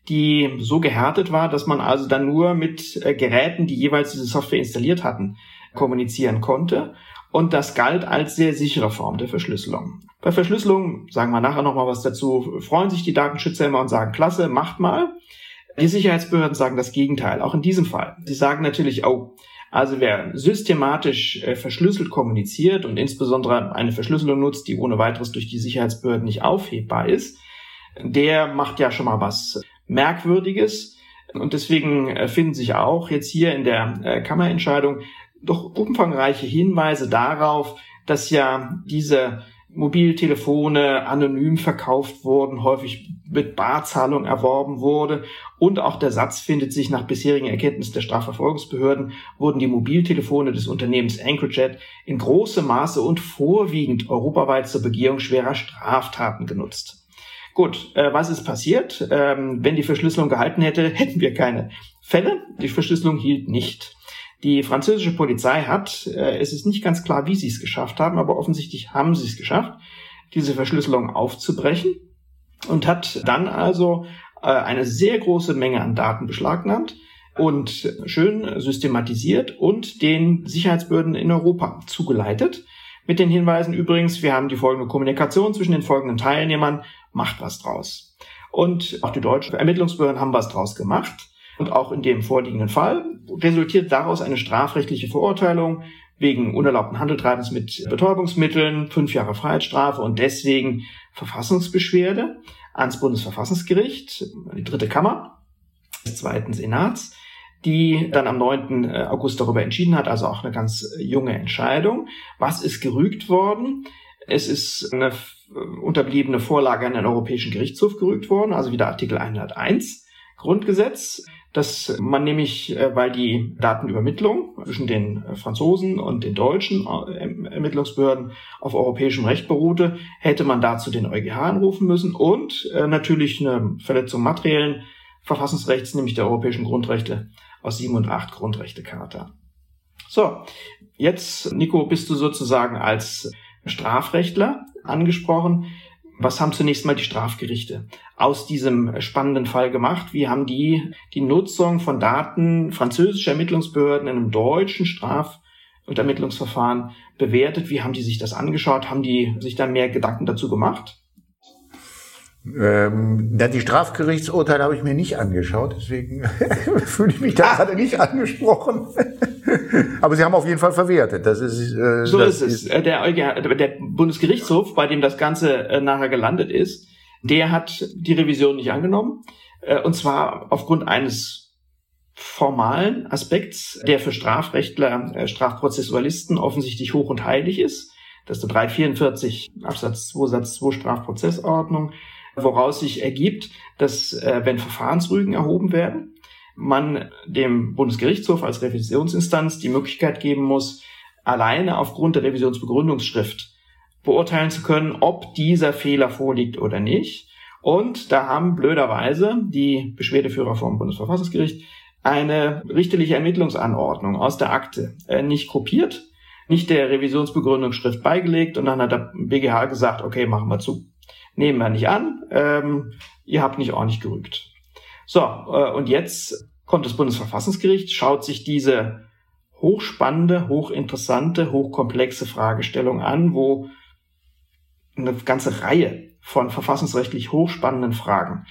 die so gehärtet war, dass man also dann nur mit äh, Geräten, die jeweils diese Software installiert hatten, kommunizieren konnte. Und das galt als sehr sichere Form der Verschlüsselung. Bei Verschlüsselung, sagen wir nachher nochmal was dazu, freuen sich die Datenschützer immer und sagen, klasse, macht mal. Die Sicherheitsbehörden sagen das Gegenteil, auch in diesem Fall. Sie sagen natürlich, oh, also wer systematisch äh, verschlüsselt kommuniziert und insbesondere eine Verschlüsselung nutzt, die ohne weiteres durch die Sicherheitsbehörden nicht aufhebbar ist, der macht ja schon mal was Merkwürdiges. Und deswegen äh, finden sich auch jetzt hier in der äh, Kammerentscheidung doch umfangreiche Hinweise darauf, dass ja diese Mobiltelefone anonym verkauft wurden, häufig mit Barzahlung erworben wurde. Und auch der Satz findet sich nach bisherigen Erkenntnissen der Strafverfolgungsbehörden, wurden die Mobiltelefone des Unternehmens Anchorjet in großem Maße und vorwiegend europaweit zur Begehung schwerer Straftaten genutzt. Gut, äh, was ist passiert? Ähm, wenn die Verschlüsselung gehalten hätte, hätten wir keine Fälle. Die Verschlüsselung hielt nicht. Die französische Polizei hat, äh, es ist nicht ganz klar, wie sie es geschafft haben, aber offensichtlich haben sie es geschafft, diese Verschlüsselung aufzubrechen und hat dann also äh, eine sehr große Menge an Daten beschlagnahmt und schön systematisiert und den Sicherheitsbehörden in Europa zugeleitet. Mit den Hinweisen übrigens, wir haben die folgende Kommunikation zwischen den folgenden Teilnehmern, macht was draus. Und auch die deutschen Ermittlungsbehörden haben was draus gemacht. Und auch in dem vorliegenden Fall resultiert daraus eine strafrechtliche Verurteilung wegen unerlaubten Handeltreibens mit Betäubungsmitteln, fünf Jahre Freiheitsstrafe und deswegen Verfassungsbeschwerde ans Bundesverfassungsgericht, die dritte Kammer des zweiten Senats, die dann am 9. Äh, August darüber entschieden hat, also auch eine ganz junge Entscheidung. Was ist gerügt worden? Es ist eine unterbliebene Vorlage an den Europäischen Gerichtshof gerügt worden, also wieder Artikel 101 Grundgesetz dass man nämlich, äh, weil die Datenübermittlung zwischen den äh, Franzosen und den deutschen äh, Ermittlungsbehörden auf europäischem Recht beruhte, hätte man dazu den EuGH anrufen müssen und natürlich eine Verletzung materiellen Verfassungsrechts, nämlich der europäischen Grundrechte aus 7 und 8 Grundrechtecharta. So, jetzt, Nico, bist du sozusagen als Strafrechtler angesprochen. Was haben zunächst mal die Strafgerichte aus diesem spannenden Fall gemacht? Wie haben die die Nutzung von Daten französischer Ermittlungsbehörden in einem deutschen Straf- und Ermittlungsverfahren bewertet? Wie haben die sich das angeschaut? Haben die sich da mehr Gedanken dazu gemacht? Ähm, die Strafgerichtsurteile habe ich mir nicht angeschaut, deswegen fühle ich mich da ah. gerade nicht angesprochen. Aber Sie haben auf jeden Fall verwertet. Das ist äh, so das ist es. Ist der, der Bundesgerichtshof, bei dem das Ganze äh, nachher gelandet ist, der hat die Revision nicht angenommen. Äh, und zwar aufgrund eines formalen Aspekts, der für Strafrechtler, äh, Strafprozessualisten offensichtlich hoch und heilig ist. Das ist der 344 Absatz 2 Satz 2 Strafprozessordnung woraus sich ergibt, dass äh, wenn Verfahrensrügen erhoben werden, man dem Bundesgerichtshof als Revisionsinstanz die Möglichkeit geben muss, alleine aufgrund der Revisionsbegründungsschrift beurteilen zu können, ob dieser Fehler vorliegt oder nicht. Und da haben blöderweise die Beschwerdeführer vom Bundesverfassungsgericht eine richterliche Ermittlungsanordnung aus der Akte äh, nicht kopiert, nicht der Revisionsbegründungsschrift beigelegt und dann hat der BGH gesagt, okay, machen wir zu. Nehmen wir nicht an, ähm, ihr habt nicht ordentlich gerügt. So, äh, und jetzt kommt das Bundesverfassungsgericht, schaut sich diese hochspannende, hochinteressante, hochkomplexe Fragestellung an, wo eine ganze Reihe von verfassungsrechtlich hochspannenden Fragen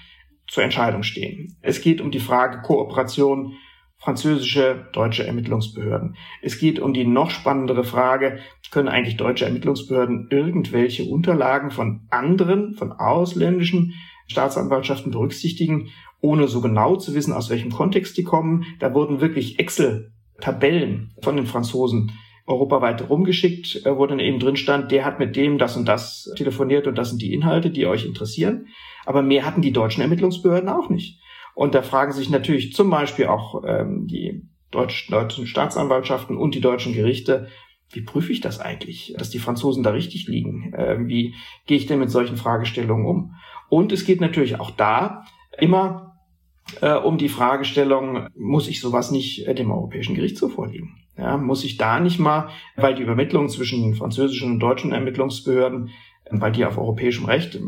zur Entscheidung stehen. Es geht um die Frage Kooperation französische, deutsche Ermittlungsbehörden. Es geht um die noch spannendere Frage, können eigentlich deutsche Ermittlungsbehörden irgendwelche Unterlagen von anderen, von ausländischen Staatsanwaltschaften berücksichtigen, ohne so genau zu wissen, aus welchem Kontext die kommen. Da wurden wirklich Excel-Tabellen von den Franzosen europaweit rumgeschickt, äh, wo dann eben drin stand, der hat mit dem das und das telefoniert und das sind die Inhalte, die euch interessieren. Aber mehr hatten die deutschen Ermittlungsbehörden auch nicht. Und da fragen sich natürlich zum Beispiel auch ähm, die deutschen, deutschen Staatsanwaltschaften und die deutschen Gerichte, wie prüfe ich das eigentlich, dass die Franzosen da richtig liegen? Äh, wie gehe ich denn mit solchen Fragestellungen um? Und es geht natürlich auch da immer äh, um die Fragestellung, muss ich sowas nicht äh, dem Europäischen Gerichtshof vorlegen? Ja, muss ich da nicht mal, weil die Übermittlung zwischen französischen und deutschen Ermittlungsbehörden, weil die auf europäischem Recht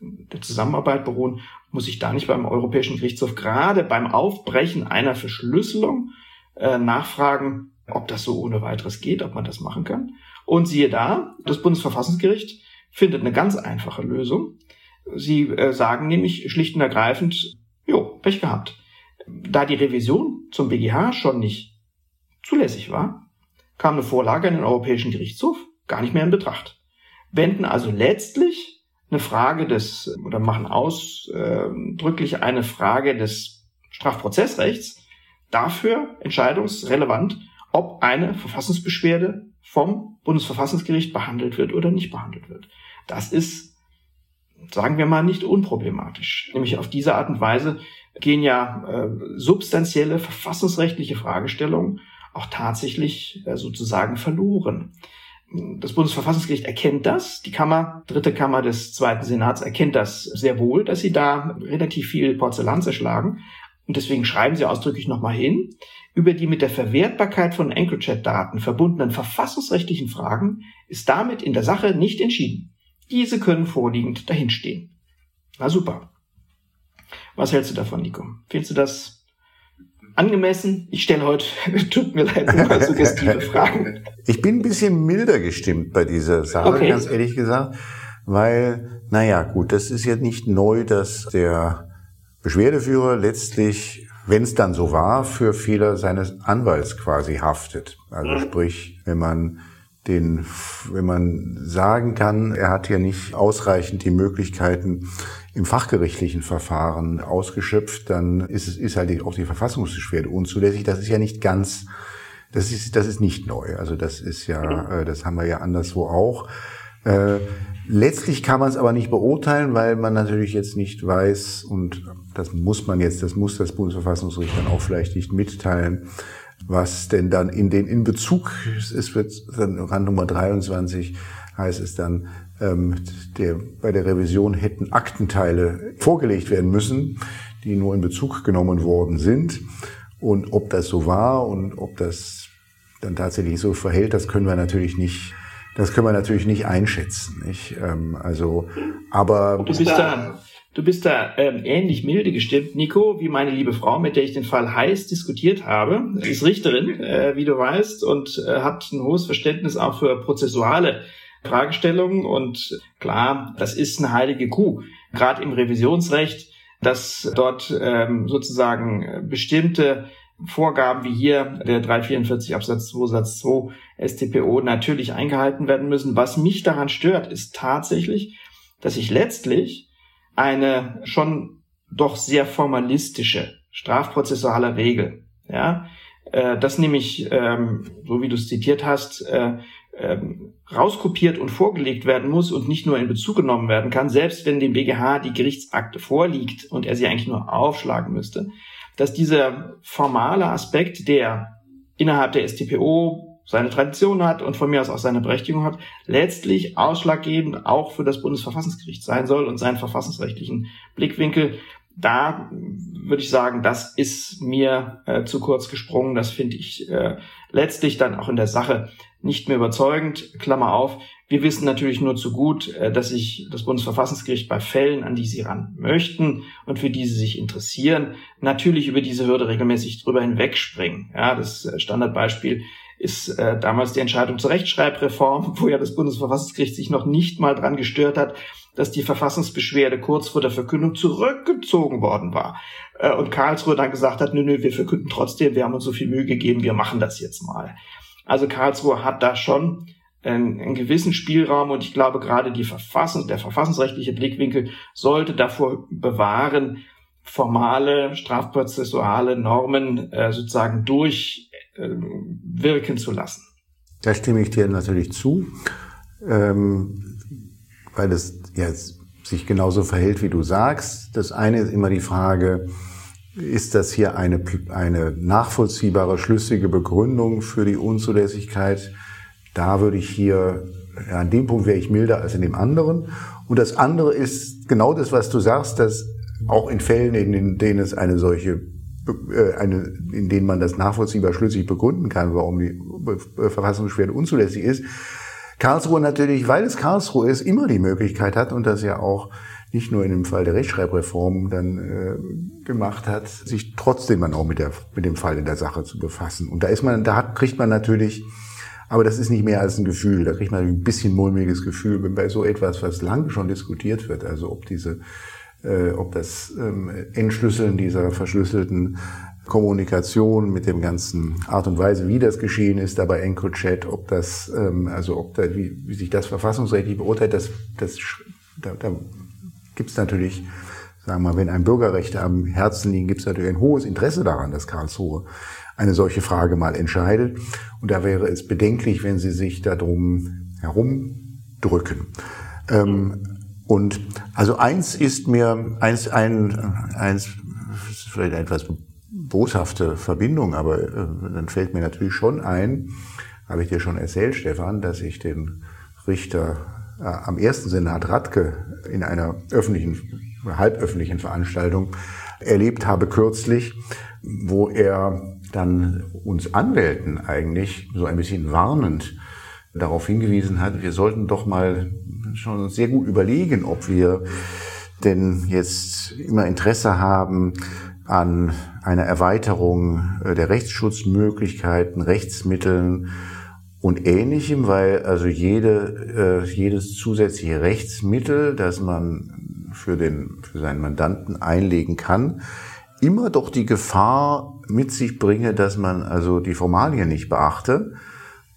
der Zusammenarbeit beruhen, muss ich da nicht beim Europäischen Gerichtshof gerade beim Aufbrechen einer Verschlüsselung äh, nachfragen, ob das so ohne weiteres geht, ob man das machen kann. Und siehe da, das Bundesverfassungsgericht findet eine ganz einfache Lösung. Sie äh, sagen nämlich schlicht und ergreifend, jo, Pech gehabt. Da die Revision zum BGH schon nicht zulässig war, kam eine Vorlage in den Europäischen Gerichtshof gar nicht mehr in Betracht. Wenden also letztlich eine Frage des, oder machen ausdrücklich eine Frage des Strafprozessrechts dafür entscheidungsrelevant, ob eine Verfassungsbeschwerde vom Bundesverfassungsgericht behandelt wird oder nicht behandelt wird. Das ist, sagen wir mal, nicht unproblematisch. Nämlich auf diese Art und Weise gehen ja äh, substanzielle verfassungsrechtliche Fragestellungen auch tatsächlich äh, sozusagen verloren. Das Bundesverfassungsgericht erkennt das. Die Kammer, dritte Kammer des Zweiten Senats erkennt das sehr wohl, dass sie da relativ viel Porzellan zerschlagen. Und deswegen schreiben sie ausdrücklich nochmal hin, über die mit der Verwertbarkeit von EncroChat-Daten verbundenen verfassungsrechtlichen Fragen ist damit in der Sache nicht entschieden. Diese können vorliegend dahinstehen. Na super. Was hältst du davon, Nico? Findest du das angemessen. Ich stelle heute, tut mir leid, paar suggestive Fragen. Ich bin ein bisschen milder gestimmt bei dieser Sache, okay. ganz ehrlich gesagt, weil, naja, gut, das ist ja nicht neu, dass der Beschwerdeführer letztlich, wenn es dann so war, für Fehler seines Anwalts quasi haftet. Also mhm. sprich, wenn man den, wenn man sagen kann, er hat ja nicht ausreichend die Möglichkeiten im fachgerichtlichen Verfahren ausgeschöpft, dann ist es ist halt auch die Verfassungsbeschwerde unzulässig. Das ist ja nicht ganz, das ist das ist nicht neu. Also das ist ja, äh, das haben wir ja anderswo auch. Äh, letztlich kann man es aber nicht beurteilen, weil man natürlich jetzt nicht weiß und das muss man jetzt, das muss das Bundesverfassungsgericht dann auch vielleicht nicht mitteilen, was denn dann in den in Bezug, es wird dann Rand Nummer 23 heißt es dann, ähm, der, bei der Revision hätten Aktenteile vorgelegt werden müssen, die nur in Bezug genommen worden sind. Und ob das so war und ob das dann tatsächlich so verhält, das können wir natürlich nicht, das können wir natürlich nicht einschätzen. Nicht? Ähm, also, aber du bist da, du bist da ähm, ähnlich milde gestimmt, Nico, wie meine liebe Frau, mit der ich den Fall heiß diskutiert habe. Sie ist Richterin, äh, wie du weißt, und äh, hat ein hohes Verständnis auch für prozessuale Fragestellungen. Und klar, das ist eine heilige Kuh. Gerade im Revisionsrecht, dass dort ähm, sozusagen bestimmte Vorgaben wie hier der 344 Absatz 2 Satz 2 StPO natürlich eingehalten werden müssen. Was mich daran stört, ist tatsächlich, dass ich letztlich eine schon doch sehr formalistische strafprozessuale Regel, ja, äh, das nämlich, ähm, so wie du es zitiert hast, äh, ähm, rauskopiert und vorgelegt werden muss und nicht nur in Bezug genommen werden kann, selbst wenn dem BGH die Gerichtsakte vorliegt und er sie eigentlich nur aufschlagen müsste, dass dieser formale Aspekt, der innerhalb der StPO seine Tradition hat und von mir aus auch seine Berechtigung hat, letztlich ausschlaggebend auch für das Bundesverfassungsgericht sein soll und seinen verfassungsrechtlichen Blickwinkel. Da würde ich sagen, das ist mir äh, zu kurz gesprungen. Das finde ich äh, letztlich dann auch in der Sache nicht mehr überzeugend. Klammer auf, Wir wissen natürlich nur zu gut, äh, dass sich das Bundesverfassungsgericht bei Fällen, an die Sie ran möchten und für die Sie sich interessieren, natürlich über diese Hürde regelmäßig drüber hinwegspringen. Ja, das äh, Standardbeispiel ist äh, damals die Entscheidung zur Rechtschreibreform, wo ja das Bundesverfassungsgericht sich noch nicht mal dran gestört hat, dass die Verfassungsbeschwerde kurz vor der Verkündung zurückgezogen worden war. Äh, und Karlsruhe dann gesagt hat, nö, nö, wir verkünden trotzdem, wir haben uns so viel Mühe gegeben, wir machen das jetzt mal. Also Karlsruhe hat da schon einen, einen gewissen Spielraum und ich glaube gerade die Verfassung, der verfassungsrechtliche Blickwinkel sollte davor bewahren, formale strafprozessuale Normen äh, sozusagen durchwirken äh, zu lassen. Da stimme ich dir natürlich zu, ähm, weil es jetzt sich genauso verhält, wie du sagst. Das eine ist immer die Frage, ist das hier eine, eine nachvollziehbare, schlüssige Begründung für die Unzulässigkeit da würde ich hier, ja, an dem Punkt wäre ich milder als in dem anderen. Und das andere ist genau das, was du sagst, dass auch in Fällen, in denen es eine solche eine, in denen man das nachvollziehbar schlüssig begründen kann, warum die Verfassungsbeschwerde unzulässig ist. Karlsruhe natürlich, weil es Karlsruhe ist, immer die Möglichkeit hat und das ja auch nicht nur in dem Fall der Rechtschreibreform dann äh, gemacht hat, sich trotzdem dann auch mit, der, mit dem Fall in der Sache zu befassen. Und da ist man, da hat, kriegt man natürlich aber das ist nicht mehr als ein Gefühl. Da kriegt man ein bisschen mulmiges Gefühl wenn bei so etwas, was lange schon diskutiert wird. Also ob diese, äh, ob das ähm, Entschlüsseln dieser verschlüsselten Kommunikation mit dem ganzen Art und Weise, wie das geschehen ist, dabei EncroChat, ob das, ähm, also ob da, wie, wie sich das verfassungsrechtlich beurteilt, das, das, da, da gibt es natürlich, sagen wir mal, wenn ein Bürgerrechte am Herzen liegen, gibt es natürlich ein hohes Interesse daran, dass Karlsruhe eine solche Frage mal entscheidet. Und da wäre es bedenklich, wenn Sie sich darum herumdrücken. Ähm, und also eins ist mir, eins, ein, eins, vielleicht eine etwas boshafte Verbindung, aber äh, dann fällt mir natürlich schon ein, habe ich dir schon erzählt, Stefan, dass ich den Richter äh, am ersten Senat Radke in einer öffentlichen, halböffentlichen Veranstaltung erlebt habe kürzlich, wo er dann uns Anwälten eigentlich so ein bisschen warnend darauf hingewiesen hat, wir sollten doch mal schon sehr gut überlegen, ob wir denn jetzt immer Interesse haben an einer Erweiterung äh, der Rechtsschutzmöglichkeiten, Rechtsmitteln und Ähnlichem, weil also jede, äh, jedes zusätzliche Rechtsmittel, das man für, den, für seinen Mandanten einlegen kann, immer doch die Gefahr mit sich bringe, dass man also die Formalien nicht beachte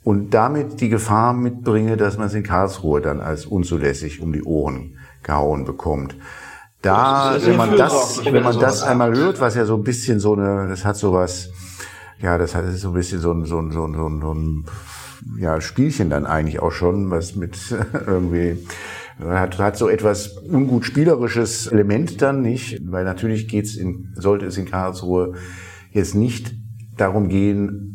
und damit die Gefahr mitbringe, dass man es in Karlsruhe dann als unzulässig um die Ohren gehauen bekommt. Da, wenn man das, wenn man das einmal hört, was ja so ein bisschen so eine, das hat sowas, ja, das hat so ein bisschen so ein, so ein, so ein, so ein, so ein ja, Spielchen dann eigentlich auch schon, was mit irgendwie hat, hat so etwas ungut spielerisches Element dann nicht, weil natürlich geht's in, sollte es in Karlsruhe jetzt nicht darum gehen,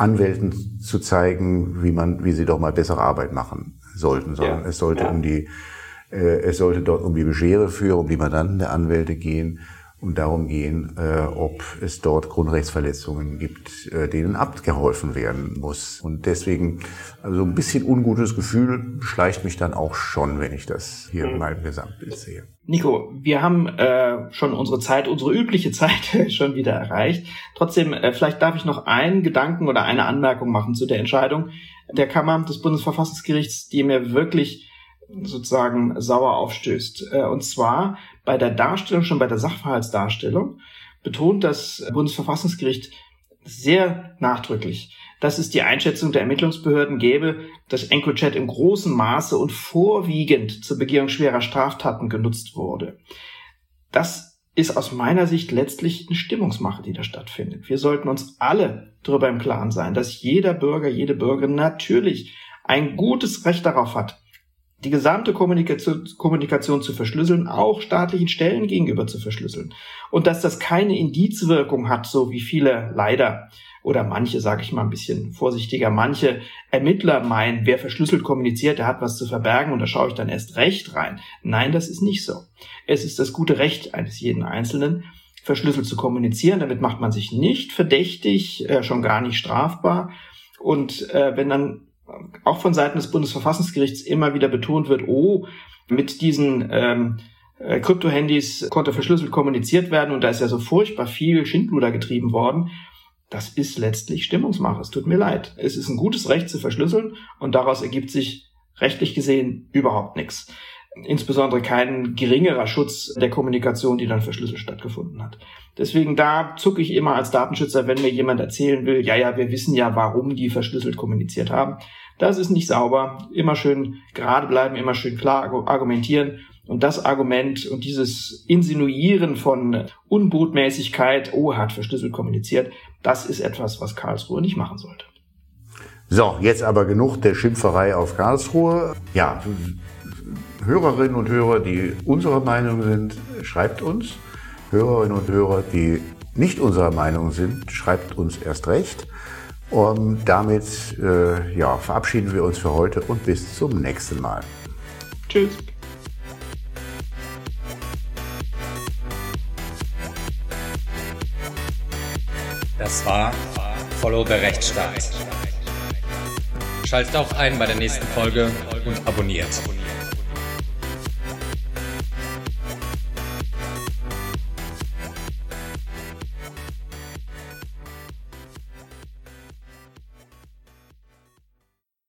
Anwälten zu zeigen, wie man, wie sie doch mal bessere Arbeit machen sollten, sondern ja, es sollte ja. um die, äh, es sollte dort um die Beschwerdeführer, um die Mandanten der Anwälte gehen und darum gehen, äh, ob es dort Grundrechtsverletzungen gibt, äh, denen abgeholfen werden muss. Und deswegen, also ein bisschen ungutes Gefühl schleicht mich dann auch schon, wenn ich das hier mhm. mal im Gesamtbild sehe. Nico, wir haben äh, schon unsere Zeit, unsere übliche Zeit schon wieder erreicht. Trotzdem, äh, vielleicht darf ich noch einen Gedanken oder eine Anmerkung machen zu der Entscheidung der Kammer des Bundesverfassungsgerichts, die mir wirklich sozusagen sauer aufstößt. Äh, und zwar bei der Darstellung, schon bei der Sachverhaltsdarstellung, betont das Bundesverfassungsgericht sehr nachdrücklich, dass es die Einschätzung der Ermittlungsbehörden gäbe, dass EncroChat im großen Maße und vorwiegend zur Begehung schwerer Straftaten genutzt wurde. Das ist aus meiner Sicht letztlich eine Stimmungsmache, die da stattfindet. Wir sollten uns alle darüber im Klaren sein, dass jeder Bürger, jede Bürgerin natürlich ein gutes Recht darauf hat, die gesamte Kommunikation, Kommunikation zu verschlüsseln, auch staatlichen Stellen gegenüber zu verschlüsseln. Und dass das keine Indizwirkung hat, so wie viele leider oder manche, sage ich mal ein bisschen vorsichtiger, manche Ermittler meinen, wer verschlüsselt kommuniziert, der hat was zu verbergen und da schaue ich dann erst recht rein. Nein, das ist nicht so. Es ist das gute Recht eines jeden Einzelnen, verschlüsselt zu kommunizieren. Damit macht man sich nicht verdächtig, äh, schon gar nicht strafbar. Und äh, wenn dann auch von Seiten des Bundesverfassungsgerichts immer wieder betont wird, oh, mit diesen ähm, äh, Krypto-Handys konnte verschlüsselt kommuniziert werden und da ist ja so furchtbar viel Schindluder getrieben worden. Das ist letztlich Stimmungsmache. Es tut mir leid. Es ist ein gutes Recht zu verschlüsseln und daraus ergibt sich rechtlich gesehen überhaupt nichts. Insbesondere kein geringerer Schutz der Kommunikation, die dann verschlüsselt stattgefunden hat. Deswegen da zucke ich immer als Datenschützer, wenn mir jemand erzählen will, ja, ja, wir wissen ja, warum die verschlüsselt kommuniziert haben. Das ist nicht sauber. Immer schön gerade bleiben, immer schön klar argumentieren. Und das Argument und dieses Insinuieren von Unbotmäßigkeit, oh, hat verschlüsselt kommuniziert, das ist etwas, was Karlsruhe nicht machen sollte. So, jetzt aber genug der Schimpferei auf Karlsruhe. Ja, Hörerinnen und Hörer, die unserer Meinung sind, schreibt uns. Hörerinnen und Hörer, die nicht unserer Meinung sind, schreibt uns erst recht. Und damit äh, ja, verabschieden wir uns für heute und bis zum nächsten Mal. Tschüss. Das war Follow the Rechtsstaat. Schaltet auch ein bei der nächsten Folge und abonniert.